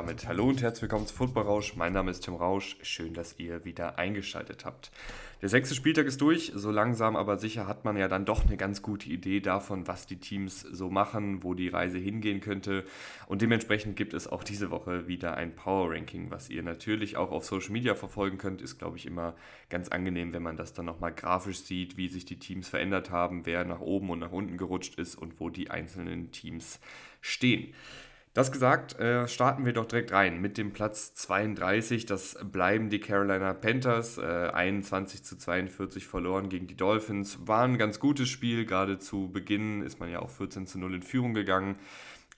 Damit hallo und herzlich willkommen zu Football Rausch. Mein Name ist Tim Rausch. Schön, dass ihr wieder eingeschaltet habt. Der sechste Spieltag ist durch. So langsam aber sicher hat man ja dann doch eine ganz gute Idee davon, was die Teams so machen, wo die Reise hingehen könnte. Und dementsprechend gibt es auch diese Woche wieder ein Power Ranking, was ihr natürlich auch auf Social Media verfolgen könnt. Ist, glaube ich, immer ganz angenehm, wenn man das dann nochmal grafisch sieht, wie sich die Teams verändert haben, wer nach oben und nach unten gerutscht ist und wo die einzelnen Teams stehen. Das gesagt, äh, starten wir doch direkt rein mit dem Platz 32. Das bleiben die Carolina Panthers. Äh, 21 zu 42 verloren gegen die Dolphins. War ein ganz gutes Spiel. Gerade zu Beginn ist man ja auch 14 zu 0 in Führung gegangen.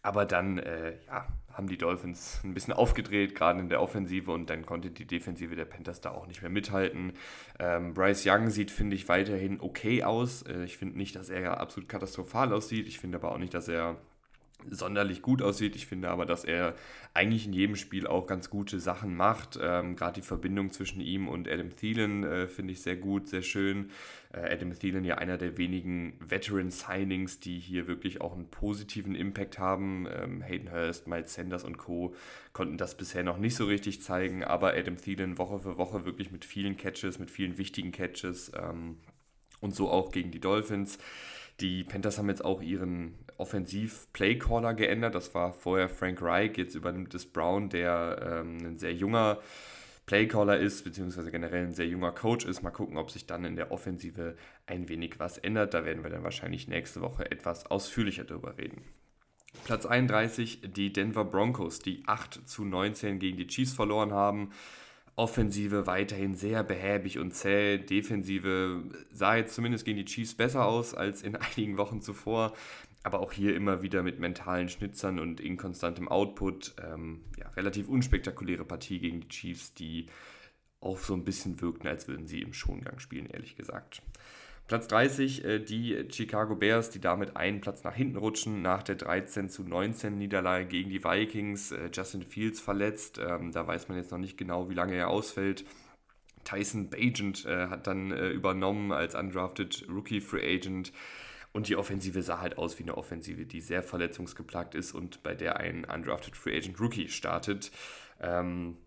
Aber dann äh, ja, haben die Dolphins ein bisschen aufgedreht, gerade in der Offensive, und dann konnte die Defensive der Panthers da auch nicht mehr mithalten. Ähm, Bryce Young sieht, finde ich, weiterhin okay aus. Äh, ich finde nicht, dass er absolut katastrophal aussieht. Ich finde aber auch nicht, dass er sonderlich gut aussieht. Ich finde aber, dass er eigentlich in jedem Spiel auch ganz gute Sachen macht. Ähm, Gerade die Verbindung zwischen ihm und Adam Thielen äh, finde ich sehr gut, sehr schön. Äh, Adam Thielen ja einer der wenigen Veteran-Signings, die hier wirklich auch einen positiven Impact haben. Ähm, Hayden Hurst, Miles Sanders und Co. konnten das bisher noch nicht so richtig zeigen, aber Adam Thielen Woche für Woche wirklich mit vielen Catches, mit vielen wichtigen Catches ähm, und so auch gegen die Dolphins. Die Panthers haben jetzt auch ihren Offensiv-Playcaller geändert. Das war vorher Frank Reich, jetzt übernimmt es Brown, der ähm, ein sehr junger Playcaller ist, beziehungsweise generell ein sehr junger Coach ist. Mal gucken, ob sich dann in der Offensive ein wenig was ändert. Da werden wir dann wahrscheinlich nächste Woche etwas ausführlicher darüber reden. Platz 31, die Denver Broncos, die 8 zu 19 gegen die Chiefs verloren haben. Offensive weiterhin sehr behäbig und zäh. Defensive sah jetzt zumindest gegen die Chiefs besser aus als in einigen Wochen zuvor. Aber auch hier immer wieder mit mentalen Schnitzern und inkonstantem Output. Ähm, ja, relativ unspektakuläre Partie gegen die Chiefs, die auch so ein bisschen wirkten, als würden sie im Schongang spielen, ehrlich gesagt. Platz 30, äh, die Chicago Bears, die damit einen Platz nach hinten rutschen, nach der 13 zu 19 Niederlage gegen die Vikings. Äh, Justin Fields verletzt, ähm, da weiß man jetzt noch nicht genau, wie lange er ausfällt. Tyson Bagent äh, hat dann übernommen als undrafted Rookie Free Agent. Und die Offensive sah halt aus wie eine Offensive, die sehr verletzungsgeplagt ist und bei der ein undrafted Free Agent Rookie startet. Ähm,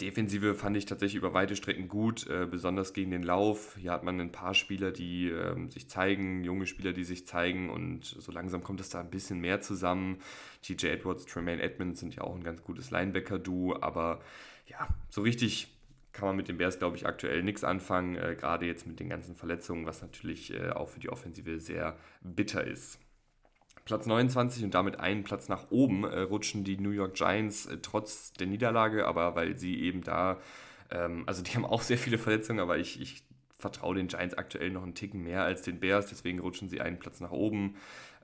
Defensive fand ich tatsächlich über weite Strecken gut, äh, besonders gegen den Lauf. Hier hat man ein paar Spieler, die äh, sich zeigen, junge Spieler, die sich zeigen und so langsam kommt es da ein bisschen mehr zusammen. TJ Edwards, Tremaine Edmonds sind ja auch ein ganz gutes Linebacker-Duo, aber ja, so richtig kann man mit den Bears, glaube ich, aktuell nichts anfangen, äh, gerade jetzt mit den ganzen Verletzungen, was natürlich äh, auch für die Offensive sehr bitter ist. Platz 29 und damit einen Platz nach oben äh, rutschen die New York Giants äh, trotz der Niederlage, aber weil sie eben da, ähm, also die haben auch sehr viele Verletzungen, aber ich, ich vertraue den Giants aktuell noch einen Ticken mehr als den Bears, deswegen rutschen sie einen Platz nach oben.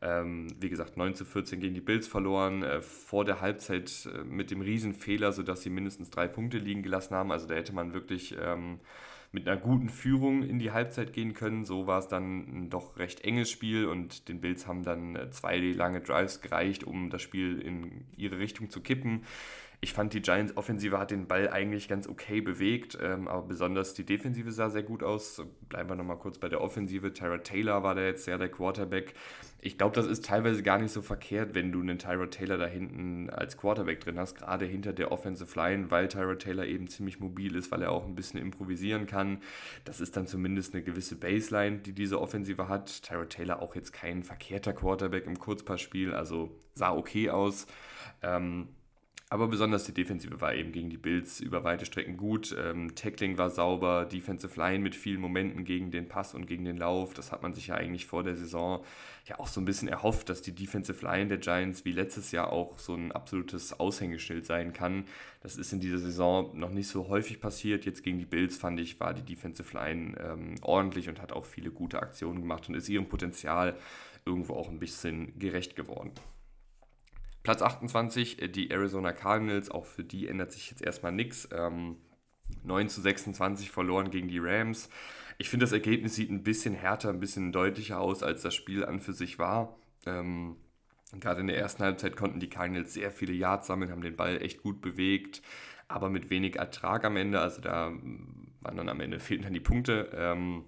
Ähm, wie gesagt, 9 zu 14 gegen die Bills verloren, äh, vor der Halbzeit äh, mit dem Riesenfehler, sodass sie mindestens drei Punkte liegen gelassen haben. Also da hätte man wirklich ähm, mit einer guten Führung in die Halbzeit gehen können. So war es dann ein doch recht enges Spiel und den Bills haben dann äh, zwei lange Drives gereicht, um das Spiel in ihre Richtung zu kippen. Ich fand, die Giants-Offensive hat den Ball eigentlich ganz okay bewegt, ähm, aber besonders die Defensive sah sehr gut aus. Bleiben wir nochmal kurz bei der Offensive. Tyra Taylor war da jetzt sehr der Quarterback. Ich glaube, das ist teilweise gar nicht so verkehrt, wenn du einen Tyra Taylor da hinten als Quarterback drin hast, gerade hinter der Offensive Line, weil Tyra Taylor eben ziemlich mobil ist, weil er auch ein bisschen improvisieren kann. Das ist dann zumindest eine gewisse Baseline, die diese Offensive hat. Tyra Taylor auch jetzt kein verkehrter Quarterback im Kurzpassspiel, also sah okay aus. Ähm, aber besonders die Defensive war eben gegen die Bills über weite Strecken gut. Ähm, Tackling war sauber, Defensive Line mit vielen Momenten gegen den Pass und gegen den Lauf. Das hat man sich ja eigentlich vor der Saison ja auch so ein bisschen erhofft, dass die Defensive Line der Giants wie letztes Jahr auch so ein absolutes Aushängeschild sein kann. Das ist in dieser Saison noch nicht so häufig passiert. Jetzt gegen die Bills fand ich, war die Defensive Line ähm, ordentlich und hat auch viele gute Aktionen gemacht und ist ihrem Potenzial irgendwo auch ein bisschen gerecht geworden. Platz 28, äh, die Arizona Cardinals, auch für die ändert sich jetzt erstmal nichts. Ähm, 9 zu 26 verloren gegen die Rams. Ich finde, das Ergebnis sieht ein bisschen härter, ein bisschen deutlicher aus, als das Spiel an für sich war. Ähm, gerade in der ersten Halbzeit konnten die Cardinals sehr viele Yards sammeln, haben den Ball echt gut bewegt, aber mit wenig Ertrag am Ende. Also da waren dann am Ende fehlten dann die Punkte. Ähm,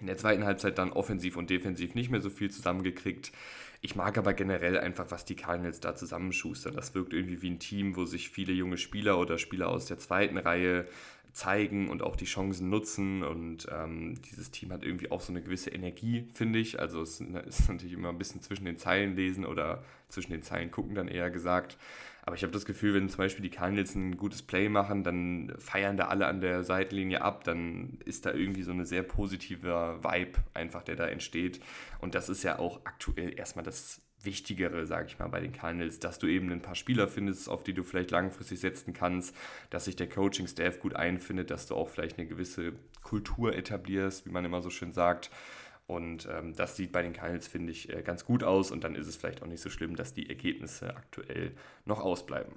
In der zweiten Halbzeit dann offensiv und defensiv nicht mehr so viel zusammengekriegt. Ich mag aber generell einfach, was die Cardinals da zusammenschustern. Das wirkt irgendwie wie ein Team, wo sich viele junge Spieler oder Spieler aus der zweiten Reihe zeigen und auch die Chancen nutzen. Und ähm, dieses Team hat irgendwie auch so eine gewisse Energie, finde ich. Also es ist natürlich immer ein bisschen zwischen den Zeilen lesen oder zwischen den Zeilen gucken dann eher gesagt. Aber ich habe das Gefühl, wenn zum Beispiel die Cardinals ein gutes Play machen, dann feiern da alle an der Seitenlinie ab, dann ist da irgendwie so eine sehr positive Vibe einfach, der da entsteht. Und das ist ja auch aktuell erstmal das Wichtigere, sage ich mal, bei den Cardinals, dass du eben ein paar Spieler findest, auf die du vielleicht langfristig setzen kannst, dass sich der Coaching-Staff gut einfindet, dass du auch vielleicht eine gewisse Kultur etablierst, wie man immer so schön sagt. Und ähm, das sieht bei den Cardinals, finde ich, äh, ganz gut aus. Und dann ist es vielleicht auch nicht so schlimm, dass die Ergebnisse aktuell noch ausbleiben.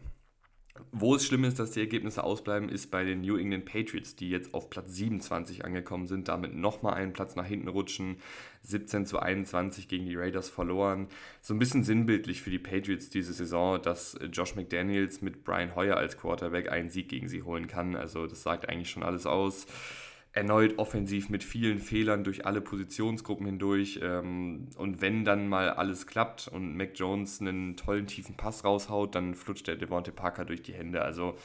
Wo es schlimm ist, dass die Ergebnisse ausbleiben, ist bei den New England Patriots, die jetzt auf Platz 27 angekommen sind, damit nochmal einen Platz nach hinten rutschen. 17 zu 21 gegen die Raiders verloren. So ein bisschen sinnbildlich für die Patriots diese Saison, dass Josh McDaniels mit Brian Hoyer als Quarterback einen Sieg gegen sie holen kann. Also das sagt eigentlich schon alles aus erneut offensiv mit vielen Fehlern durch alle Positionsgruppen hindurch. Ähm, und wenn dann mal alles klappt und Mac Jones einen tollen tiefen Pass raushaut, dann flutscht der Devontae Parker durch die Hände. Also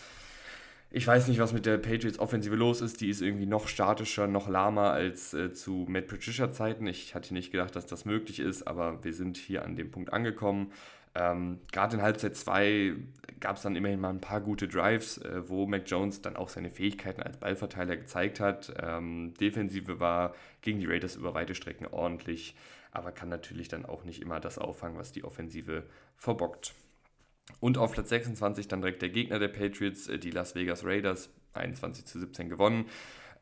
ich weiß nicht, was mit der Patriots Offensive los ist. Die ist irgendwie noch statischer, noch lahmer als äh, zu Matt Patricia Zeiten. Ich hatte nicht gedacht, dass das möglich ist, aber wir sind hier an dem Punkt angekommen. Ähm, Gerade in Halbzeit 2 gab es dann immerhin mal ein paar gute Drives, äh, wo Mac Jones dann auch seine Fähigkeiten als Ballverteiler gezeigt hat. Ähm, Defensive war gegen die Raiders über weite Strecken ordentlich, aber kann natürlich dann auch nicht immer das auffangen, was die Offensive verbockt. Und auf Platz 26 dann direkt der Gegner der Patriots, äh, die Las Vegas Raiders, 21 zu 17 gewonnen.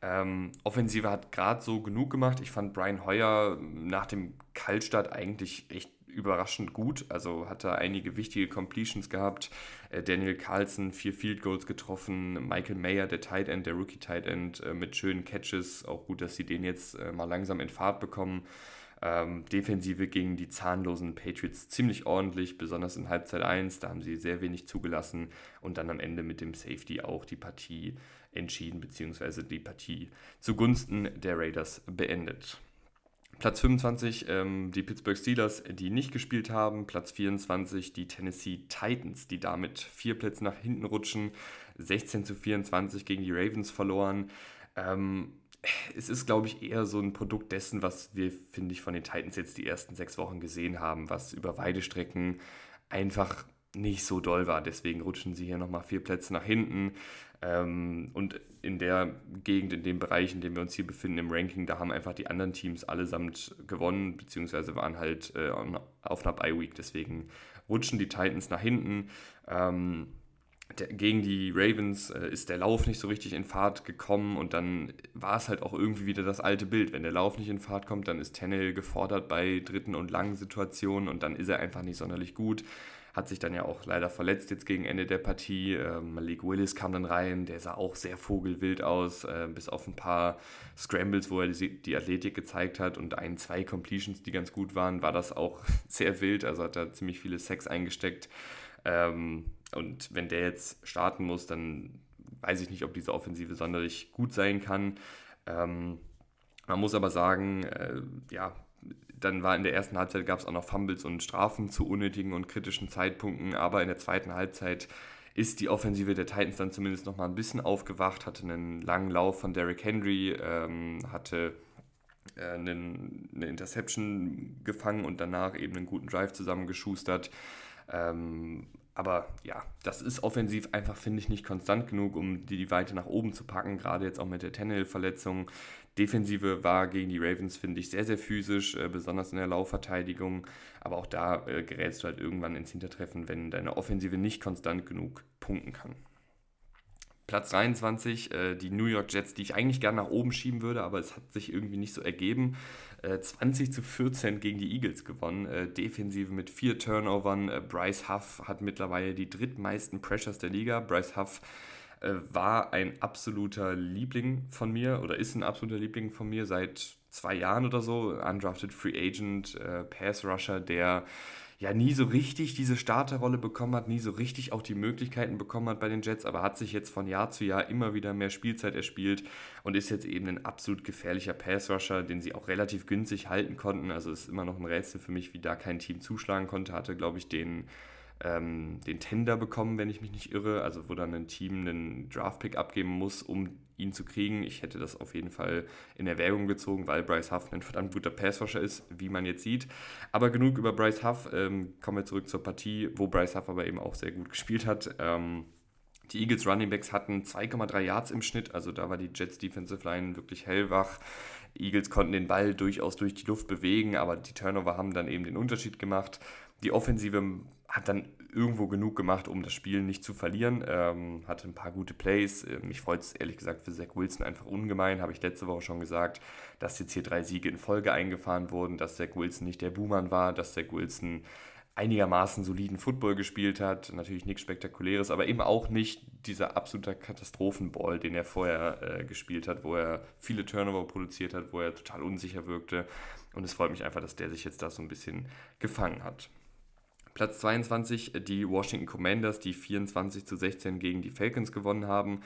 Ähm, Offensive hat gerade so genug gemacht. Ich fand Brian Hoyer nach dem Kaltstart eigentlich echt überraschend gut. Also hat er einige wichtige Completions gehabt. Äh, Daniel Carlson vier Field Goals getroffen. Michael Mayer, der Tight End, der Rookie Tight End, äh, mit schönen Catches. Auch gut, dass sie den jetzt äh, mal langsam in Fahrt bekommen. Ähm, Defensive gegen die zahnlosen Patriots ziemlich ordentlich, besonders in Halbzeit 1. Da haben sie sehr wenig zugelassen und dann am Ende mit dem Safety auch die Partie entschieden, beziehungsweise die Partie zugunsten der Raiders beendet. Platz 25 ähm, die Pittsburgh Steelers, die nicht gespielt haben. Platz 24 die Tennessee Titans, die damit vier Plätze nach hinten rutschen. 16 zu 24 gegen die Ravens verloren. Ähm, es ist, glaube ich, eher so ein Produkt dessen, was wir, finde ich, von den Titans jetzt die ersten sechs Wochen gesehen haben, was über Weidestrecken einfach nicht so doll war. Deswegen rutschen sie hier nochmal vier Plätze nach hinten. Ähm, und in der Gegend, in dem Bereich, in dem wir uns hier befinden im Ranking, da haben einfach die anderen Teams allesamt gewonnen, beziehungsweise waren halt äh, auf einer Bye-Week. Deswegen rutschen die Titans nach hinten. Ähm, der, gegen die Ravens äh, ist der Lauf nicht so richtig in Fahrt gekommen und dann war es halt auch irgendwie wieder das alte Bild. Wenn der Lauf nicht in Fahrt kommt, dann ist Tennell gefordert bei dritten und langen Situationen und dann ist er einfach nicht sonderlich gut hat sich dann ja auch leider verletzt jetzt gegen Ende der Partie. Ähm, Malik Willis kam dann rein, der sah auch sehr vogelwild aus, äh, bis auf ein paar Scrambles, wo er die, Athletik gezeigt hat und ein, zwei Completions, die ganz gut waren, war das auch sehr wild, also hat er ziemlich viele Sex eingesteckt. Ähm, und wenn der jetzt starten muss, dann weiß ich nicht, ob diese Offensive sonderlich gut sein kann. Ähm, man muss aber sagen, äh, ja, dann war in der ersten Halbzeit gab es auch noch Fumbles und Strafen zu unnötigen und kritischen Zeitpunkten, aber in der zweiten Halbzeit ist die Offensive der Titans dann zumindest noch mal ein bisschen aufgewacht, hatte einen langen Lauf von Derrick Henry, ähm, hatte äh, einen, eine Interception gefangen und danach eben einen guten Drive zusammengeschustert. Ähm, aber ja, das ist offensiv einfach, finde ich, nicht konstant genug, um die, die Weite nach oben zu packen, gerade jetzt auch mit der Tannehill-Verletzung. Defensive war gegen die Ravens, finde ich, sehr, sehr physisch, äh, besonders in der Laufverteidigung. Aber auch da äh, gerätst du halt irgendwann ins Hintertreffen, wenn deine Offensive nicht konstant genug punkten kann. Platz 23, äh, die New York Jets, die ich eigentlich gerne nach oben schieben würde, aber es hat sich irgendwie nicht so ergeben. Äh, 20 zu 14 gegen die Eagles gewonnen. Äh, Defensive mit vier Turnovern. Äh, Bryce Huff hat mittlerweile die drittmeisten Pressures der Liga. Bryce Huff äh, war ein absoluter Liebling von mir oder ist ein absoluter Liebling von mir seit zwei Jahren oder so. Undrafted Free Agent, äh, Pass Rusher, der ja nie so richtig diese Starterrolle bekommen hat, nie so richtig auch die Möglichkeiten bekommen hat bei den Jets, aber hat sich jetzt von Jahr zu Jahr immer wieder mehr Spielzeit erspielt und ist jetzt eben ein absolut gefährlicher Pass-Rusher, den sie auch relativ günstig halten konnten. Also ist immer noch ein Rätsel für mich, wie da kein Team zuschlagen konnte. Hatte, glaube ich, den ähm, den Tender bekommen, wenn ich mich nicht irre, also wo dann ein Team einen Draftpick abgeben muss, um ihn zu kriegen. Ich hätte das auf jeden Fall in Erwägung gezogen, weil Bryce Huff ein verdammt guter Passwasher ist, wie man jetzt sieht. Aber genug über Bryce Huff. Ähm, kommen wir zurück zur Partie, wo Bryce Huff aber eben auch sehr gut gespielt hat. Ähm, die Eagles Running Backs hatten 2,3 Yards im Schnitt, also da war die Jets Defensive Line wirklich hellwach. Eagles konnten den Ball durchaus durch die Luft bewegen, aber die Turnover haben dann eben den Unterschied gemacht. Die Offensive hat dann irgendwo genug gemacht, um das Spiel nicht zu verlieren. Ähm, hatte ein paar gute Plays. Ähm, mich freut es ehrlich gesagt für Zach Wilson einfach ungemein. Habe ich letzte Woche schon gesagt, dass jetzt hier drei Siege in Folge eingefahren wurden, dass Zach Wilson nicht der Boomer war, dass Zach Wilson einigermaßen soliden Football gespielt hat. Natürlich nichts Spektakuläres, aber eben auch nicht dieser absolute Katastrophenball, den er vorher äh, gespielt hat, wo er viele Turnover produziert hat, wo er total unsicher wirkte. Und es freut mich einfach, dass der sich jetzt da so ein bisschen gefangen hat. Platz 22 äh, die Washington Commanders, die 24 zu 16 gegen die Falcons gewonnen haben.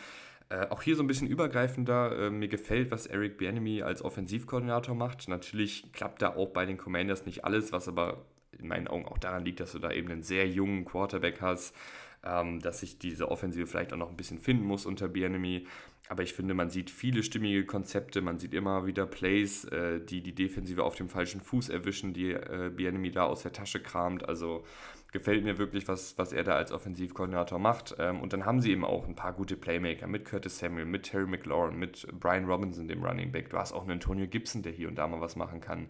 Äh, auch hier so ein bisschen übergreifender. Äh, mir gefällt, was Eric Bieniemy als Offensivkoordinator macht. Natürlich klappt da auch bei den Commanders nicht alles, was aber in meinen Augen auch daran liegt, dass du da eben einen sehr jungen Quarterback hast, ähm, dass sich diese Offensive vielleicht auch noch ein bisschen finden muss unter Bienemy. Aber ich finde, man sieht viele stimmige Konzepte, man sieht immer wieder Plays, äh, die die Defensive auf dem falschen Fuß erwischen, die äh, Bienemy da aus der Tasche kramt. Also gefällt mir wirklich, was, was er da als Offensivkoordinator macht. Ähm, und dann haben sie eben auch ein paar gute Playmaker mit Curtis Samuel, mit Terry McLaurin, mit Brian Robinson, dem Running Back. Du hast auch einen Antonio Gibson, der hier und da mal was machen kann.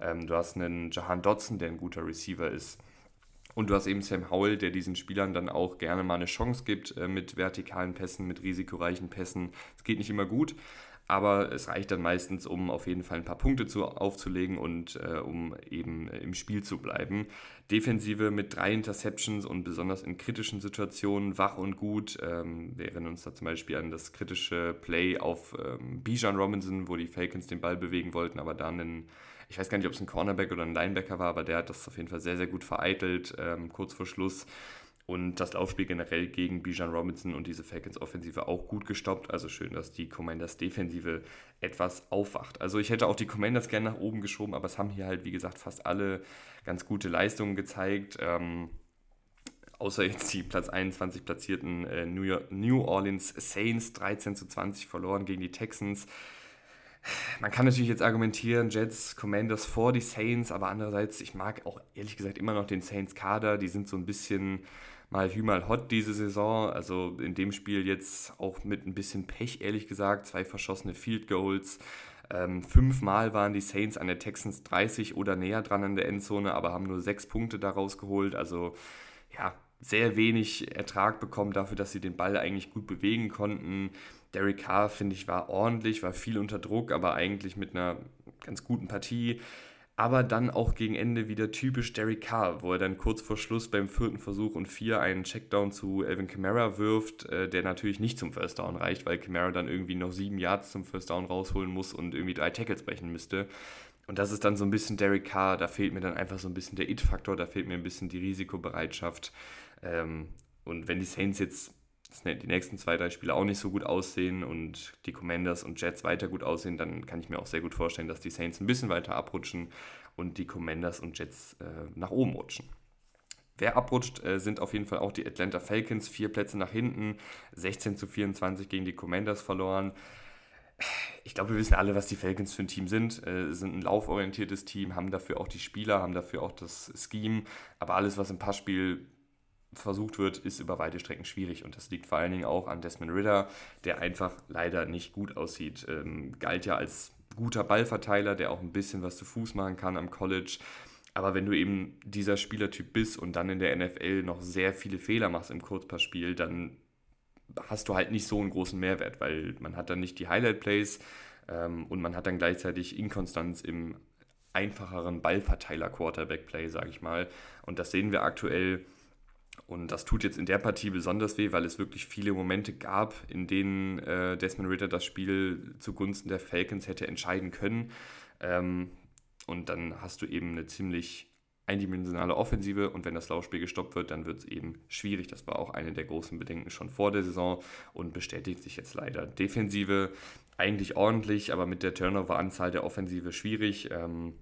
Ähm, du hast einen Jahan Dodson, der ein guter Receiver ist. Und du hast eben Sam Howell, der diesen Spielern dann auch gerne mal eine Chance gibt äh, mit vertikalen Pässen, mit risikoreichen Pässen. Es geht nicht immer gut, aber es reicht dann meistens, um auf jeden Fall ein paar Punkte zu, aufzulegen und äh, um eben im Spiel zu bleiben. Defensive mit drei Interceptions und besonders in kritischen Situationen wach und gut. Ähm, wir erinnern uns da zum Beispiel an das kritische Play auf ähm, Bijan Robinson, wo die Falcons den Ball bewegen wollten, aber dann einen ich weiß gar nicht, ob es ein Cornerback oder ein Linebacker war, aber der hat das auf jeden Fall sehr, sehr gut vereitelt, ähm, kurz vor Schluss. Und das Laufspiel generell gegen Bijan Robinson und diese Falcons-Offensive auch gut gestoppt. Also schön, dass die Commanders-Defensive etwas aufwacht. Also ich hätte auch die Commanders gerne nach oben geschoben, aber es haben hier halt, wie gesagt, fast alle ganz gute Leistungen gezeigt. Ähm, außer jetzt die Platz 21 platzierten äh, New, York, New Orleans Saints 13 zu 20 verloren gegen die Texans man kann natürlich jetzt argumentieren, Jets, Commanders vor die Saints, aber andererseits, ich mag auch ehrlich gesagt immer noch den Saints-Kader. Die sind so ein bisschen mal hü mal hot diese Saison. Also in dem Spiel jetzt auch mit ein bisschen Pech, ehrlich gesagt. Zwei verschossene Field Goals. Ähm, fünfmal waren die Saints an der Texans 30 oder näher dran an der Endzone, aber haben nur sechs Punkte daraus geholt. Also ja, sehr wenig Ertrag bekommen dafür, dass sie den Ball eigentlich gut bewegen konnten. Derek Carr, finde ich, war ordentlich, war viel unter Druck, aber eigentlich mit einer ganz guten Partie. Aber dann auch gegen Ende wieder typisch Derek Carr, wo er dann kurz vor Schluss beim vierten Versuch und vier einen Checkdown zu Elvin Kamara wirft, äh, der natürlich nicht zum First Down reicht, weil Kamara dann irgendwie noch sieben Yards zum First Down rausholen muss und irgendwie drei Tackles brechen müsste. Und das ist dann so ein bisschen Derek Carr, da fehlt mir dann einfach so ein bisschen der It-Faktor, da fehlt mir ein bisschen die Risikobereitschaft. Ähm, und wenn die Saints jetzt die nächsten zwei, drei Spiele auch nicht so gut aussehen und die Commanders und Jets weiter gut aussehen, dann kann ich mir auch sehr gut vorstellen, dass die Saints ein bisschen weiter abrutschen und die Commanders und Jets äh, nach oben rutschen. Wer abrutscht, äh, sind auf jeden Fall auch die Atlanta Falcons. Vier Plätze nach hinten, 16 zu 24 gegen die Commanders verloren. Ich glaube, wir wissen alle, was die Falcons für ein Team sind. Äh, sind ein lauforientiertes Team, haben dafür auch die Spieler, haben dafür auch das Scheme. Aber alles, was im Passspiel versucht wird, ist über weite Strecken schwierig. Und das liegt vor allen Dingen auch an Desmond Ritter, der einfach leider nicht gut aussieht. Ähm, galt ja als guter Ballverteiler, der auch ein bisschen was zu Fuß machen kann am College. Aber wenn du eben dieser Spielertyp bist und dann in der NFL noch sehr viele Fehler machst im Kurzpassspiel, dann hast du halt nicht so einen großen Mehrwert, weil man hat dann nicht die Highlight-Plays ähm, und man hat dann gleichzeitig Inkonstanz im einfacheren Ballverteiler-Quarterback-Play, sage ich mal. Und das sehen wir aktuell und das tut jetzt in der Partie besonders weh, weil es wirklich viele Momente gab, in denen äh, Desmond Ritter das Spiel zugunsten der Falcons hätte entscheiden können. Ähm, und dann hast du eben eine ziemlich eindimensionale Offensive und wenn das Laufspiel gestoppt wird, dann wird es eben schwierig. Das war auch eine der großen Bedenken schon vor der Saison und bestätigt sich jetzt leider. Defensive eigentlich ordentlich, aber mit der Turnover-Anzahl der Offensive schwierig. Ähm,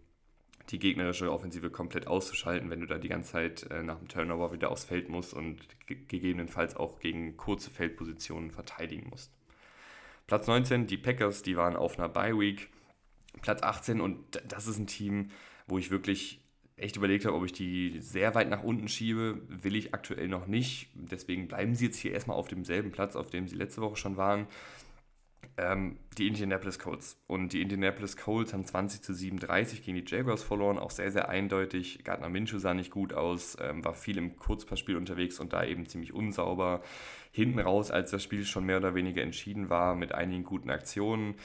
die gegnerische Offensive komplett auszuschalten, wenn du da die ganze Zeit äh, nach dem Turnover wieder aufs Feld musst und gegebenenfalls auch gegen kurze Feldpositionen verteidigen musst. Platz 19, die Packers, die waren auf einer Bye-Week. Platz 18 und das ist ein Team, wo ich wirklich echt überlegt habe, ob ich die sehr weit nach unten schiebe. Will ich aktuell noch nicht. Deswegen bleiben sie jetzt hier erstmal auf demselben Platz, auf dem sie letzte Woche schon waren. Ähm, die Indianapolis Colts. Und die Indianapolis Colts haben 20 zu 37 gegen die Jaguars verloren, auch sehr, sehr eindeutig. Gardner Minshew sah nicht gut aus, ähm, war viel im Kurzpassspiel unterwegs und da eben ziemlich unsauber. Hinten raus, als das Spiel schon mehr oder weniger entschieden war, mit einigen guten Aktionen.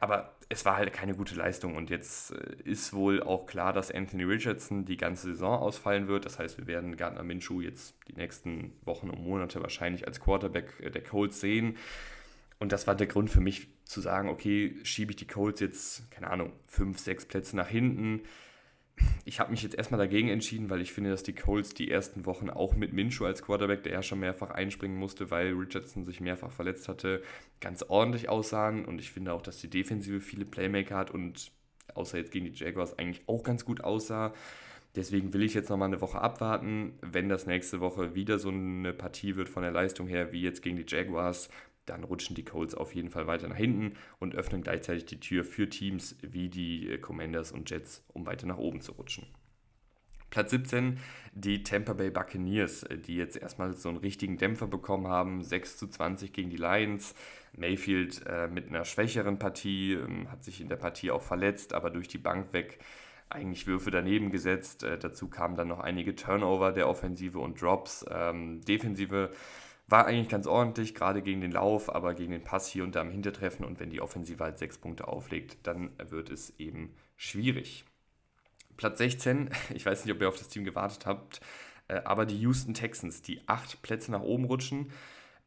Aber es war halt keine gute Leistung und jetzt äh, ist wohl auch klar, dass Anthony Richardson die ganze Saison ausfallen wird. Das heißt, wir werden Gardner Minshew jetzt die nächsten Wochen und Monate wahrscheinlich als Quarterback äh, der Colts sehen. Und das war der Grund für mich zu sagen, okay, schiebe ich die Colts jetzt, keine Ahnung, fünf, sechs Plätze nach hinten. Ich habe mich jetzt erstmal dagegen entschieden, weil ich finde, dass die Colts die ersten Wochen auch mit Minshew als Quarterback, der ja schon mehrfach einspringen musste, weil Richardson sich mehrfach verletzt hatte, ganz ordentlich aussahen. Und ich finde auch, dass die Defensive viele Playmaker hat und außer jetzt gegen die Jaguars eigentlich auch ganz gut aussah. Deswegen will ich jetzt nochmal eine Woche abwarten. Wenn das nächste Woche wieder so eine Partie wird von der Leistung her wie jetzt gegen die Jaguars, dann rutschen die Colts auf jeden Fall weiter nach hinten und öffnen gleichzeitig die Tür für Teams wie die äh, Commanders und Jets, um weiter nach oben zu rutschen. Platz 17, die Tampa Bay Buccaneers, äh, die jetzt erstmal so einen richtigen Dämpfer bekommen haben. 6 zu 20 gegen die Lions. Mayfield äh, mit einer schwächeren Partie, ähm, hat sich in der Partie auch verletzt, aber durch die Bank weg eigentlich Würfe daneben gesetzt. Äh, dazu kamen dann noch einige Turnover der Offensive und Drops. Ähm, Defensive war eigentlich ganz ordentlich, gerade gegen den Lauf, aber gegen den Pass hier und da im Hintertreffen. Und wenn die Offensive halt sechs Punkte auflegt, dann wird es eben schwierig. Platz 16, ich weiß nicht, ob ihr auf das Team gewartet habt, äh, aber die Houston Texans, die acht Plätze nach oben rutschen.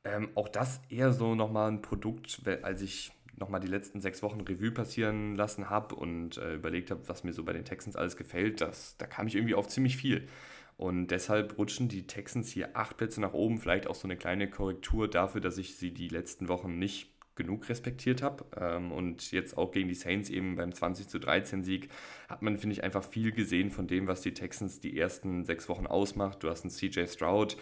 Ähm, auch das eher so nochmal ein Produkt, als ich nochmal die letzten sechs Wochen Revue passieren lassen habe und äh, überlegt habe, was mir so bei den Texans alles gefällt. Das, da kam ich irgendwie auf ziemlich viel. Und deshalb rutschen die Texans hier acht Plätze nach oben. Vielleicht auch so eine kleine Korrektur dafür, dass ich sie die letzten Wochen nicht genug respektiert habe. Ähm, und jetzt auch gegen die Saints eben beim 20 zu 13 Sieg hat man, finde ich, einfach viel gesehen von dem, was die Texans die ersten sechs Wochen ausmacht. Du hast einen CJ Stroud,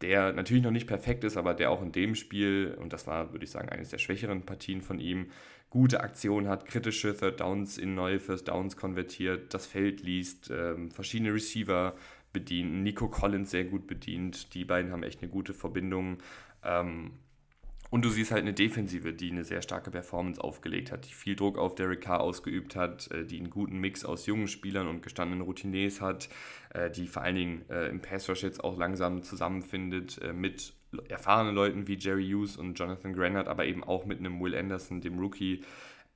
der natürlich noch nicht perfekt ist, aber der auch in dem Spiel, und das war, würde ich sagen, eines der schwächeren Partien von ihm, gute Aktionen hat, kritische Third Downs in neue First Downs konvertiert, das Feld liest, ähm, verschiedene Receiver bedient, Nico Collins sehr gut bedient. Die beiden haben echt eine gute Verbindung. Ähm, und du siehst halt eine Defensive, die eine sehr starke Performance aufgelegt hat, die viel Druck auf Derek Carr ausgeübt hat, äh, die einen guten Mix aus jungen Spielern und gestandenen Routiniers hat, äh, die vor allen Dingen äh, im Pass Rush jetzt auch langsam zusammenfindet mit erfahrenen Leuten wie Jerry Hughes und Jonathan Granard, aber eben auch mit einem Will Anderson, dem Rookie,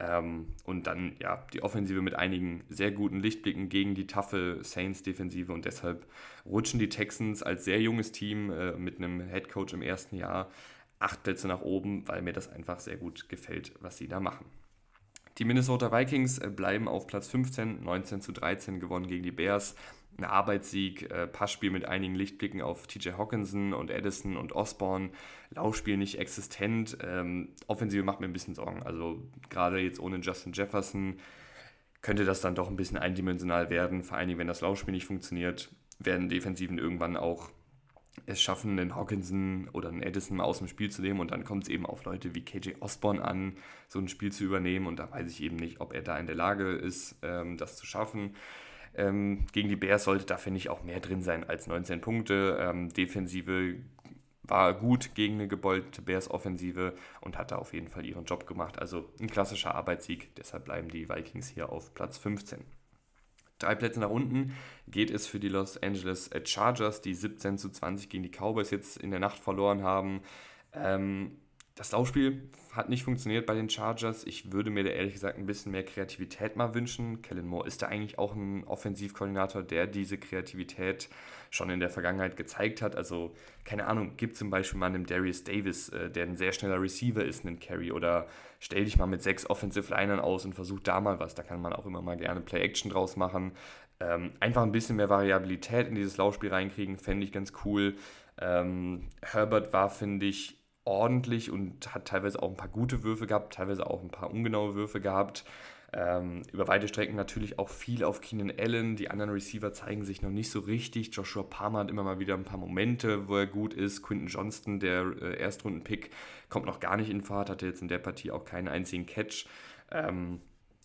ähm, und dann ja die Offensive mit einigen sehr guten Lichtblicken gegen die taffe Saints-Defensive und deshalb rutschen die Texans als sehr junges Team äh, mit einem Headcoach im ersten Jahr acht Plätze nach oben, weil mir das einfach sehr gut gefällt, was sie da machen. Die Minnesota Vikings äh, bleiben auf Platz 15, 19 zu 13 gewonnen gegen die Bears ein Arbeitssieg, äh, Passspiel mit einigen Lichtblicken auf TJ Hawkinson und Edison und Osborne, Laufspiel nicht existent, ähm, Offensive macht mir ein bisschen Sorgen. Also gerade jetzt ohne Justin Jefferson könnte das dann doch ein bisschen eindimensional werden, vor allen Dingen, wenn das Laufspiel nicht funktioniert, werden Defensiven irgendwann auch es schaffen, einen Hawkinson oder einen Edison mal aus dem Spiel zu nehmen. Und dann kommt es eben auf Leute wie KJ Osborne an, so ein Spiel zu übernehmen. Und da weiß ich eben nicht, ob er da in der Lage ist, ähm, das zu schaffen. Ähm, gegen die Bears sollte da, finde ich, auch mehr drin sein als 19 Punkte. Ähm, Defensive war gut gegen eine gebeulte Bears-Offensive und hat da auf jeden Fall ihren Job gemacht. Also ein klassischer Arbeitssieg, deshalb bleiben die Vikings hier auf Platz 15. Drei Plätze nach unten geht es für die Los Angeles Chargers, die 17 zu 20 gegen die Cowboys jetzt in der Nacht verloren haben. Ähm, das Laufspiel hat nicht funktioniert bei den Chargers. Ich würde mir da ehrlich gesagt ein bisschen mehr Kreativität mal wünschen. Kellen Moore ist da eigentlich auch ein Offensivkoordinator, der diese Kreativität schon in der Vergangenheit gezeigt hat. Also, keine Ahnung, gibt zum Beispiel mal einen Darius Davis, äh, der ein sehr schneller Receiver ist, einen Carry. Oder stell dich mal mit sechs Offensive Linern aus und versuch da mal was. Da kann man auch immer mal gerne Play-Action draus machen. Ähm, einfach ein bisschen mehr Variabilität in dieses Laufspiel reinkriegen, fände ich ganz cool. Ähm, Herbert war, finde ich, ordentlich und hat teilweise auch ein paar gute Würfe gehabt, teilweise auch ein paar ungenaue Würfe gehabt. Ähm, über weite Strecken natürlich auch viel auf Keenan Allen. Die anderen Receiver zeigen sich noch nicht so richtig. Joshua Palmer hat immer mal wieder ein paar Momente, wo er gut ist. Quinton Johnston, der äh, Erstrunden-Pick, kommt noch gar nicht in Fahrt, hatte jetzt in der Partie auch keinen einzigen Catch. Ähm,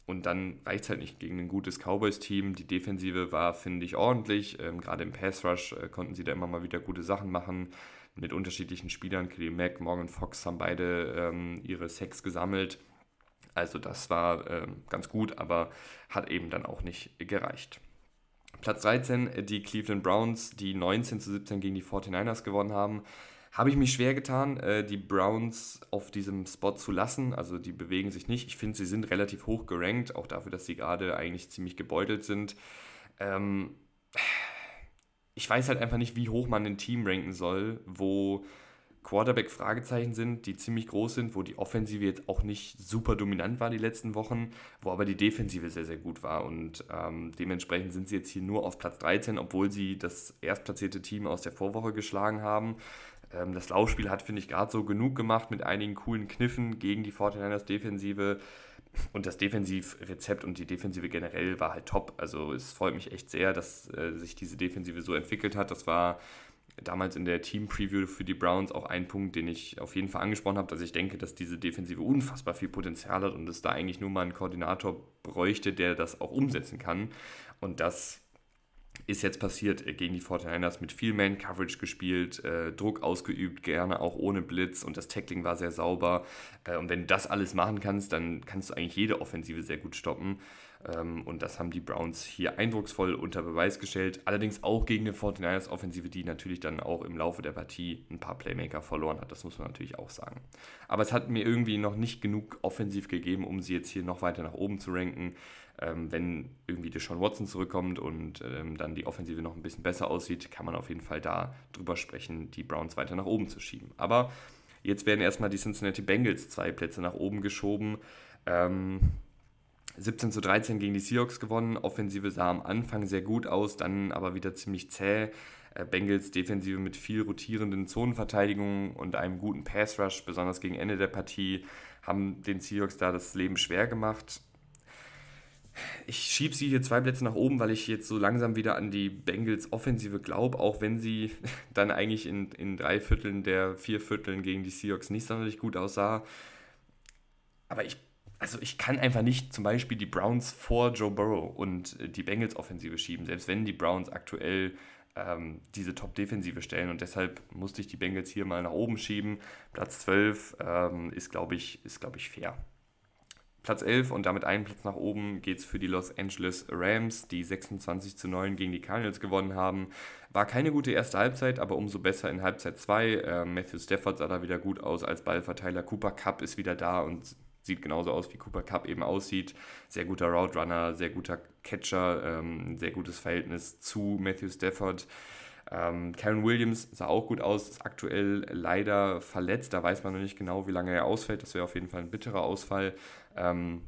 und dann reicht es halt nicht gegen ein gutes Cowboys-Team. Die Defensive war, finde ich, ordentlich. Ähm, Gerade im Pass-Rush äh, konnten sie da immer mal wieder gute Sachen machen. Mit unterschiedlichen Spielern. Khalil Mack, Morgan Fox haben beide ähm, ihre Sex gesammelt. Also das war äh, ganz gut, aber hat eben dann auch nicht gereicht. Platz 13, äh, die Cleveland Browns, die 19 zu 17 gegen die 49ers gewonnen haben. Habe ich mich schwer getan, äh, die Browns auf diesem Spot zu lassen. Also die bewegen sich nicht. Ich finde, sie sind relativ hoch gerankt, auch dafür, dass sie gerade eigentlich ziemlich gebeutelt sind. Ähm, ich weiß halt einfach nicht, wie hoch man ein Team ranken soll, wo Quarterback-Fragezeichen sind, die ziemlich groß sind, wo die Offensive jetzt auch nicht super dominant war die letzten Wochen, wo aber die Defensive sehr, sehr gut war. Und ähm, dementsprechend sind sie jetzt hier nur auf Platz 13, obwohl sie das erstplatzierte Team aus der Vorwoche geschlagen haben. Ähm, das Laufspiel hat, finde ich, gerade so genug gemacht mit einigen coolen Kniffen gegen die 49ers Defensive. Und das Defensivrezept und die Defensive generell war halt top. Also es freut mich echt sehr, dass äh, sich diese Defensive so entwickelt hat. Das war damals in der Team-Preview für die Browns auch ein Punkt, den ich auf jeden Fall angesprochen habe, dass ich denke, dass diese Defensive unfassbar viel Potenzial hat und es da eigentlich nur mal einen Koordinator bräuchte, der das auch umsetzen kann. Und das ist jetzt passiert gegen die 49ers mit viel Man-Coverage gespielt, äh, Druck ausgeübt, gerne auch ohne Blitz und das Tackling war sehr sauber. Äh, und wenn du das alles machen kannst, dann kannst du eigentlich jede Offensive sehr gut stoppen. Ähm, und das haben die Browns hier eindrucksvoll unter Beweis gestellt. Allerdings auch gegen eine 49ers-Offensive, die natürlich dann auch im Laufe der Partie ein paar Playmaker verloren hat. Das muss man natürlich auch sagen. Aber es hat mir irgendwie noch nicht genug offensiv gegeben, um sie jetzt hier noch weiter nach oben zu ranken. Ähm, wenn irgendwie Deshaun Watson zurückkommt und ähm, dann die Offensive noch ein bisschen besser aussieht, kann man auf jeden Fall da drüber sprechen, die Browns weiter nach oben zu schieben. Aber jetzt werden erstmal die Cincinnati Bengals zwei Plätze nach oben geschoben. Ähm, 17 zu 13 gegen die Seahawks gewonnen. Offensive sah am Anfang sehr gut aus, dann aber wieder ziemlich zäh. Äh, Bengals Defensive mit viel rotierenden Zonenverteidigungen und einem guten Pass Rush, besonders gegen Ende der Partie, haben den Seahawks da das Leben schwer gemacht. Ich schiebe sie hier zwei Plätze nach oben, weil ich jetzt so langsam wieder an die Bengals Offensive glaube, auch wenn sie dann eigentlich in, in drei Vierteln der vier Vierteln gegen die Seahawks nicht sonderlich gut aussah. Aber ich also ich kann einfach nicht zum Beispiel die Browns vor Joe Burrow und äh, die Bengals Offensive schieben, selbst wenn die Browns aktuell ähm, diese Top-Defensive stellen und deshalb musste ich die Bengals hier mal nach oben schieben. Platz 12 ähm, ist, glaube ich, glaub ich, fair. Platz 11 und damit einen Platz nach oben geht es für die Los Angeles Rams, die 26 zu 9 gegen die Cardinals gewonnen haben. War keine gute erste Halbzeit, aber umso besser in Halbzeit 2. Äh, Matthew Stafford sah da wieder gut aus als Ballverteiler. Cooper Cup ist wieder da und sieht genauso aus, wie Cooper Cup eben aussieht. Sehr guter Route Runner, sehr guter Catcher, ähm, sehr gutes Verhältnis zu Matthew Stafford. Ähm, Karen Williams sah auch gut aus, ist aktuell leider verletzt. Da weiß man noch nicht genau, wie lange er ausfällt. Das wäre auf jeden Fall ein bitterer Ausfall. Ähm,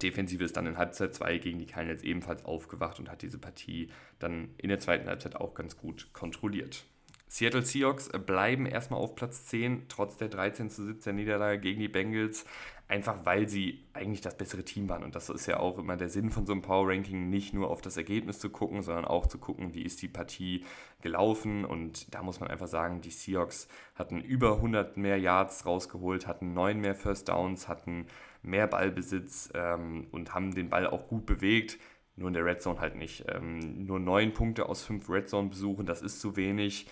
Defensive ist dann in Halbzeit 2 gegen die Cardinals ebenfalls aufgewacht und hat diese Partie dann in der zweiten Halbzeit auch ganz gut kontrolliert. Seattle Seahawks bleiben erstmal auf Platz 10, trotz der 13 zu 17 Niederlage gegen die Bengals, einfach weil sie eigentlich das bessere Team waren. Und das ist ja auch immer der Sinn von so einem Power Ranking, nicht nur auf das Ergebnis zu gucken, sondern auch zu gucken, wie ist die Partie gelaufen. Und da muss man einfach sagen, die Seahawks hatten über 100 mehr Yards rausgeholt, hatten 9 mehr First Downs, hatten mehr Ballbesitz ähm, und haben den Ball auch gut bewegt. Nur in der Red Zone halt nicht. Ähm, nur 9 Punkte aus 5 Red Zone Besuchen, das ist zu wenig.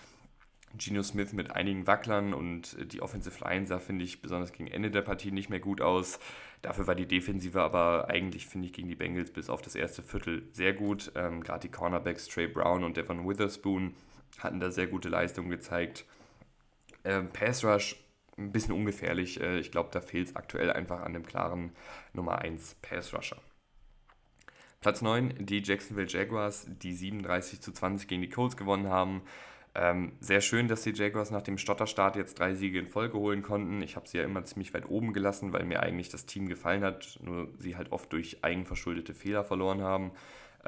Geno Smith mit einigen Wacklern und äh, die Offensive Line sah, finde ich, besonders gegen Ende der Partie nicht mehr gut aus. Dafür war die Defensive aber eigentlich, finde ich, gegen die Bengals bis auf das erste Viertel sehr gut. Ähm, Gerade die Cornerbacks Trey Brown und Devon Witherspoon hatten da sehr gute Leistungen gezeigt. Ähm, Pass Rush ein bisschen ungefährlich. Äh, ich glaube, da fehlt es aktuell einfach an dem klaren Nummer 1 Pass Rusher. Platz 9, die Jacksonville Jaguars, die 37 zu 20 gegen die Colts gewonnen haben. Ähm, sehr schön, dass die Jaguars nach dem Stotterstart jetzt drei Siege in Folge holen konnten. Ich habe sie ja immer ziemlich weit oben gelassen, weil mir eigentlich das Team gefallen hat, nur sie halt oft durch eigenverschuldete Fehler verloren haben.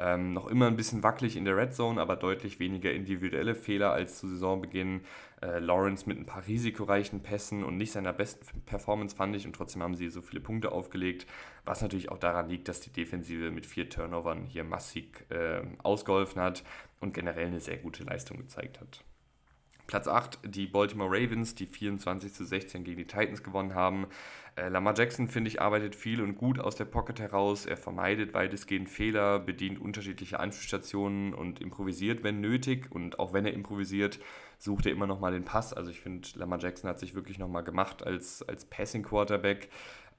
Ähm, noch immer ein bisschen wackelig in der Red Zone, aber deutlich weniger individuelle Fehler als zu Saisonbeginn. Äh, Lawrence mit ein paar risikoreichen Pässen und nicht seiner besten Performance fand ich und trotzdem haben sie so viele Punkte aufgelegt, was natürlich auch daran liegt, dass die Defensive mit vier Turnovern hier massig äh, ausgeholfen hat und generell eine sehr gute Leistung gezeigt hat. Platz 8 die Baltimore Ravens, die 24 zu 16 gegen die Titans gewonnen haben. Äh, Lamar Jackson, finde ich, arbeitet viel und gut aus der Pocket heraus. Er vermeidet weitestgehend Fehler, bedient unterschiedliche Anspielstationen und improvisiert, wenn nötig. Und auch wenn er improvisiert, sucht er immer nochmal den Pass. Also ich finde, Lamar Jackson hat sich wirklich nochmal gemacht als, als Passing Quarterback.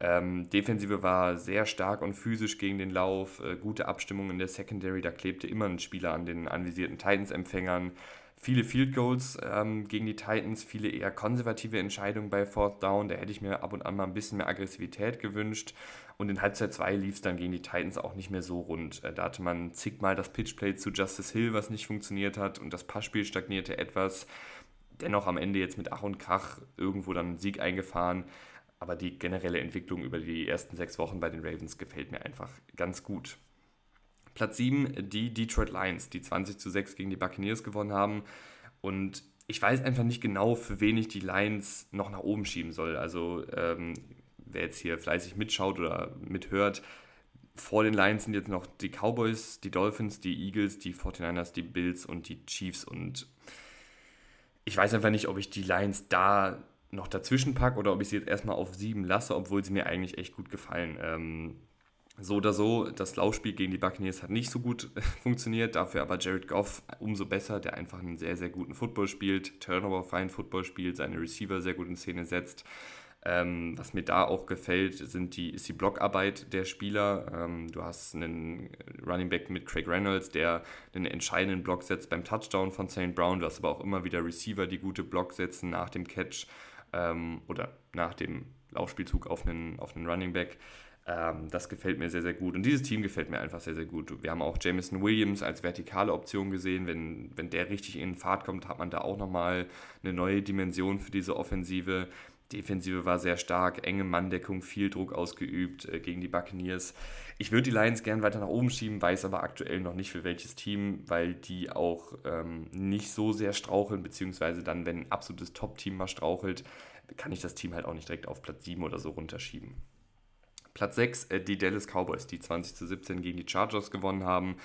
Ähm, Defensive war sehr stark und physisch gegen den Lauf, äh, gute Abstimmung in der Secondary, da klebte immer ein Spieler an den anvisierten Titans-Empfängern viele Field Goals ähm, gegen die Titans, viele eher konservative Entscheidungen bei Fourth Down. Da hätte ich mir ab und an mal ein bisschen mehr Aggressivität gewünscht. Und in Halbzeit 2 lief es dann gegen die Titans auch nicht mehr so rund. Äh, da hatte man zigmal das Pitchplay zu Justice Hill, was nicht funktioniert hat. Und das Passspiel stagnierte etwas. Dennoch am Ende jetzt mit Ach und Krach irgendwo dann einen Sieg eingefahren. Aber die generelle Entwicklung über die ersten sechs Wochen bei den Ravens gefällt mir einfach ganz gut. Platz 7 die Detroit Lions, die 20 zu 6 gegen die Buccaneers gewonnen haben. Und ich weiß einfach nicht genau, für wen ich die Lions noch nach oben schieben soll. Also ähm, wer jetzt hier fleißig mitschaut oder mithört, vor den Lions sind jetzt noch die Cowboys, die Dolphins, die Eagles, die 49ers, die Bills und die Chiefs. Und ich weiß einfach nicht, ob ich die Lions da noch dazwischen packe oder ob ich sie jetzt erstmal auf 7 lasse, obwohl sie mir eigentlich echt gut gefallen. Ähm, so oder so, das Laufspiel gegen die Buccaneers hat nicht so gut funktioniert, dafür aber Jared Goff umso besser, der einfach einen sehr, sehr guten Football spielt, Turnover-freien Football spielt, seine Receiver sehr gut in Szene setzt. Ähm, was mir da auch gefällt, sind die, ist die Blockarbeit der Spieler. Ähm, du hast einen Running Back mit Craig Reynolds, der einen entscheidenden Block setzt beim Touchdown von St. Brown. Du hast aber auch immer wieder Receiver, die gute Block setzen nach dem Catch ähm, oder nach dem Laufspielzug auf einen, auf einen Running Back. Ähm, das gefällt mir sehr, sehr gut. Und dieses Team gefällt mir einfach sehr, sehr gut. Wir haben auch Jameson Williams als vertikale Option gesehen. Wenn, wenn der richtig in Fahrt kommt, hat man da auch nochmal eine neue Dimension für diese Offensive. Defensive war sehr stark, enge Manndeckung, viel Druck ausgeübt äh, gegen die Buccaneers. Ich würde die Lions gern weiter nach oben schieben, weiß aber aktuell noch nicht für welches Team, weil die auch ähm, nicht so sehr straucheln, beziehungsweise dann, wenn ein absolutes Top-Team mal strauchelt, kann ich das Team halt auch nicht direkt auf Platz 7 oder so runterschieben. Platz 6 äh, die Dallas Cowboys, die 20 zu 17 gegen die Chargers gewonnen haben.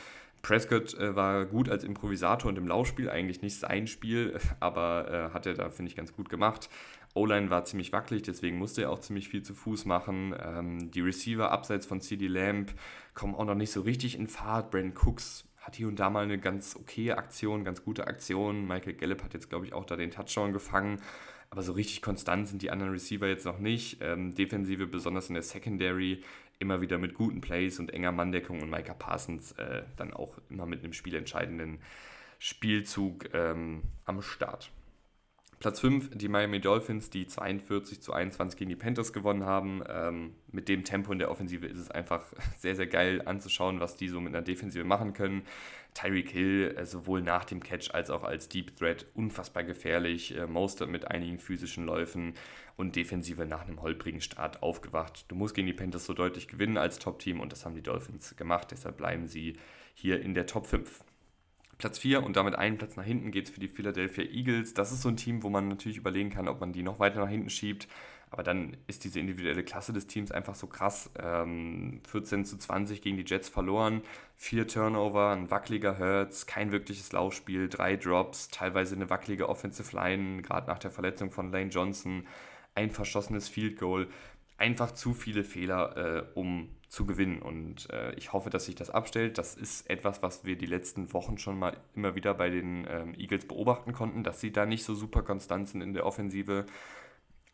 Prescott äh, war gut als Improvisator und im Laufspiel, eigentlich nicht sein Spiel, aber äh, hat er da, finde ich, ganz gut gemacht. O-Line war ziemlich wackelig, deswegen musste er auch ziemlich viel zu Fuß machen. Ähm, die Receiver abseits von CD Lamb kommen auch noch nicht so richtig in Fahrt. Brandon Cooks hat hier und da mal eine ganz okaye Aktion, ganz gute Aktion. Michael Gallup hat jetzt, glaube ich, auch da den Touchdown gefangen. Aber so richtig konstant sind die anderen Receiver jetzt noch nicht. Ähm, Defensive, besonders in der Secondary, immer wieder mit guten Plays und enger Manndeckung und Micah Parsons äh, dann auch immer mit einem spielentscheidenden Spielzug ähm, am Start. Platz 5, die Miami Dolphins, die 42 zu 21 gegen die Panthers gewonnen haben. Ähm, mit dem Tempo in der Offensive ist es einfach sehr, sehr geil anzuschauen, was die so mit einer Defensive machen können. Tyreek Hill äh, sowohl nach dem Catch als auch als Deep Threat unfassbar gefährlich. Äh, Mostert mit einigen physischen Läufen und Defensive nach einem holprigen Start aufgewacht. Du musst gegen die Panthers so deutlich gewinnen als Top-Team und das haben die Dolphins gemacht. Deshalb bleiben sie hier in der Top 5. Platz 4 und damit einen Platz nach hinten geht es für die Philadelphia Eagles. Das ist so ein Team, wo man natürlich überlegen kann, ob man die noch weiter nach hinten schiebt. Aber dann ist diese individuelle Klasse des Teams einfach so krass. Ähm, 14 zu 20 gegen die Jets verloren, vier Turnover, ein wackeliger Hurts, kein wirkliches Laufspiel, drei Drops, teilweise eine wackelige Offensive Line, gerade nach der Verletzung von Lane Johnson, ein verschossenes Field Goal. Einfach zu viele Fehler, äh, um zu gewinnen. Und äh, ich hoffe, dass sich das abstellt. Das ist etwas, was wir die letzten Wochen schon mal immer wieder bei den ähm, Eagles beobachten konnten, dass sie da nicht so super konstant sind in der Offensive.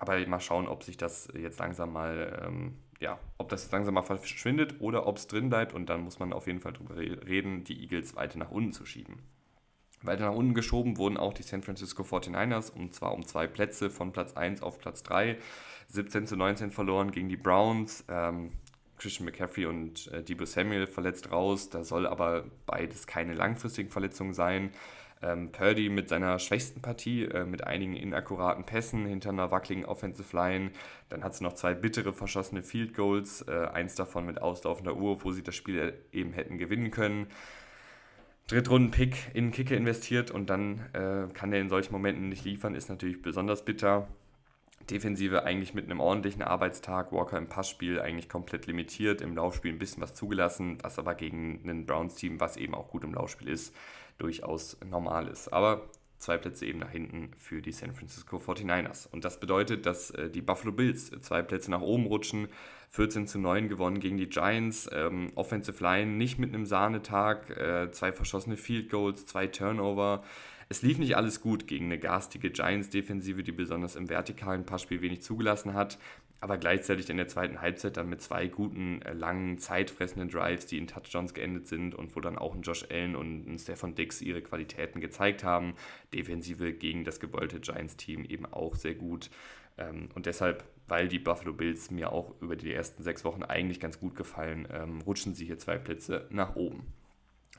Aber mal schauen, ob sich das jetzt langsam mal, ähm, ja, ob das jetzt langsam mal verschwindet oder ob es drin bleibt. Und dann muss man auf jeden Fall darüber reden, die Eagles weiter nach unten zu schieben. Weiter nach unten geschoben wurden auch die San Francisco 49ers, und zwar um zwei Plätze von Platz 1 auf Platz 3. 17 zu 19 verloren gegen die Browns. Ähm, Christian McCaffrey und äh, Debo Samuel verletzt raus. Da soll aber beides keine langfristigen Verletzungen sein. Ähm, Purdy mit seiner schwächsten Partie, äh, mit einigen inakkuraten Pässen hinter einer wackeligen Offensive Line. Dann hat sie noch zwei bittere verschossene Field Goals, äh, eins davon mit auslaufender Uhr, wo sie das Spiel eben hätten gewinnen können. Drittrunden-Pick in Kicker investiert und dann äh, kann er in solchen Momenten nicht liefern, ist natürlich besonders bitter. Defensive eigentlich mit einem ordentlichen Arbeitstag, Walker im Passspiel eigentlich komplett limitiert, im Laufspiel ein bisschen was zugelassen, was aber gegen ein Browns-Team, was eben auch gut im Laufspiel ist, durchaus normal ist. Aber zwei Plätze eben nach hinten für die San Francisco 49ers. Und das bedeutet, dass äh, die Buffalo Bills zwei Plätze nach oben rutschen, 14 zu 9 gewonnen gegen die Giants, ähm, Offensive Line nicht mit einem Sahnetag, äh, zwei verschossene Field Goals, zwei Turnover. Es lief nicht alles gut gegen eine garstige Giants-Defensive, die besonders im vertikalen Passspiel wenig zugelassen hat, aber gleichzeitig in der zweiten Halbzeit dann mit zwei guten, äh, langen, zeitfressenden Drives, die in Touchdowns geendet sind und wo dann auch ein Josh Allen und ein Stefan Dix ihre Qualitäten gezeigt haben. Defensive gegen das gewollte Giants-Team eben auch sehr gut. Ähm, und deshalb, weil die Buffalo Bills mir auch über die ersten sechs Wochen eigentlich ganz gut gefallen, ähm, rutschen sie hier zwei Plätze nach oben.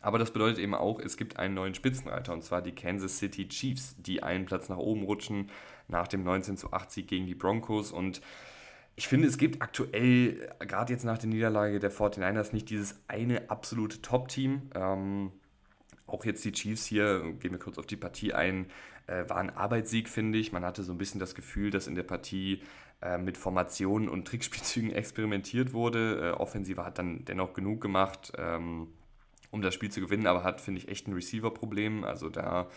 Aber das bedeutet eben auch, es gibt einen neuen Spitzenreiter und zwar die Kansas City Chiefs, die einen Platz nach oben rutschen nach dem 19 zu 8 Sieg gegen die Broncos. Und ich finde, es gibt aktuell, gerade jetzt nach der Niederlage der 49ers, nicht dieses eine absolute Top-Team. Ähm, auch jetzt die Chiefs hier, gehen wir kurz auf die Partie ein, äh, war ein Arbeitssieg, finde ich. Man hatte so ein bisschen das Gefühl, dass in der Partie äh, mit Formationen und Trickspielzügen experimentiert wurde. Äh, Offensive hat dann dennoch genug gemacht. Ähm, um das Spiel zu gewinnen, aber hat, finde ich, echt ein Receiver-Problem. Also da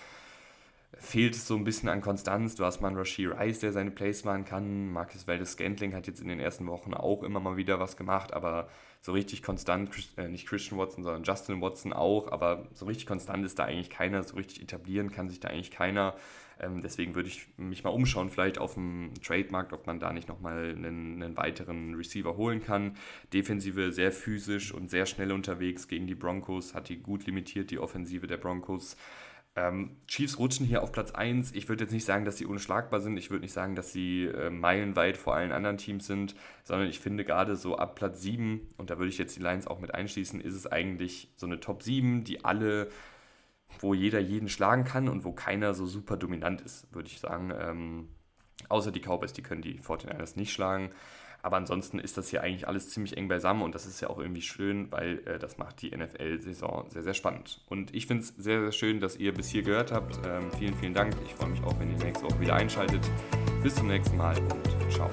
fehlt es so ein bisschen an Konstanz. Du hast mal einen Rashid Rice, der seine Plays machen kann. Marcus Valdes Scantling hat jetzt in den ersten Wochen auch immer mal wieder was gemacht, aber so richtig konstant, äh, nicht Christian Watson, sondern Justin Watson auch, aber so richtig konstant ist da eigentlich keiner, so richtig etablieren kann sich da eigentlich keiner. Ähm, deswegen würde ich mich mal umschauen, vielleicht auf dem Trademarkt, ob man da nicht nochmal einen, einen weiteren Receiver holen kann. Defensive sehr physisch und sehr schnell unterwegs gegen die Broncos, hat die gut limitiert, die Offensive der Broncos. Ähm, Chiefs rutschen hier auf Platz 1. Ich würde jetzt nicht sagen, dass sie unschlagbar sind. Ich würde nicht sagen, dass sie äh, meilenweit vor allen anderen Teams sind, sondern ich finde gerade so ab Platz 7, und da würde ich jetzt die Lions auch mit einschließen, ist es eigentlich so eine Top 7, die alle wo jeder jeden schlagen kann und wo keiner so super dominant ist, würde ich sagen. Ähm, außer die Cowboys, die können die 49ers nicht schlagen. Aber ansonsten ist das hier eigentlich alles ziemlich eng beisammen und das ist ja auch irgendwie schön, weil äh, das macht die NFL-Saison sehr, sehr spannend. Und ich finde es sehr, sehr schön, dass ihr bis hier gehört habt. Ähm, vielen, vielen Dank. Ich freue mich auch, wenn ihr nächste Woche wieder einschaltet. Bis zum nächsten Mal und ciao.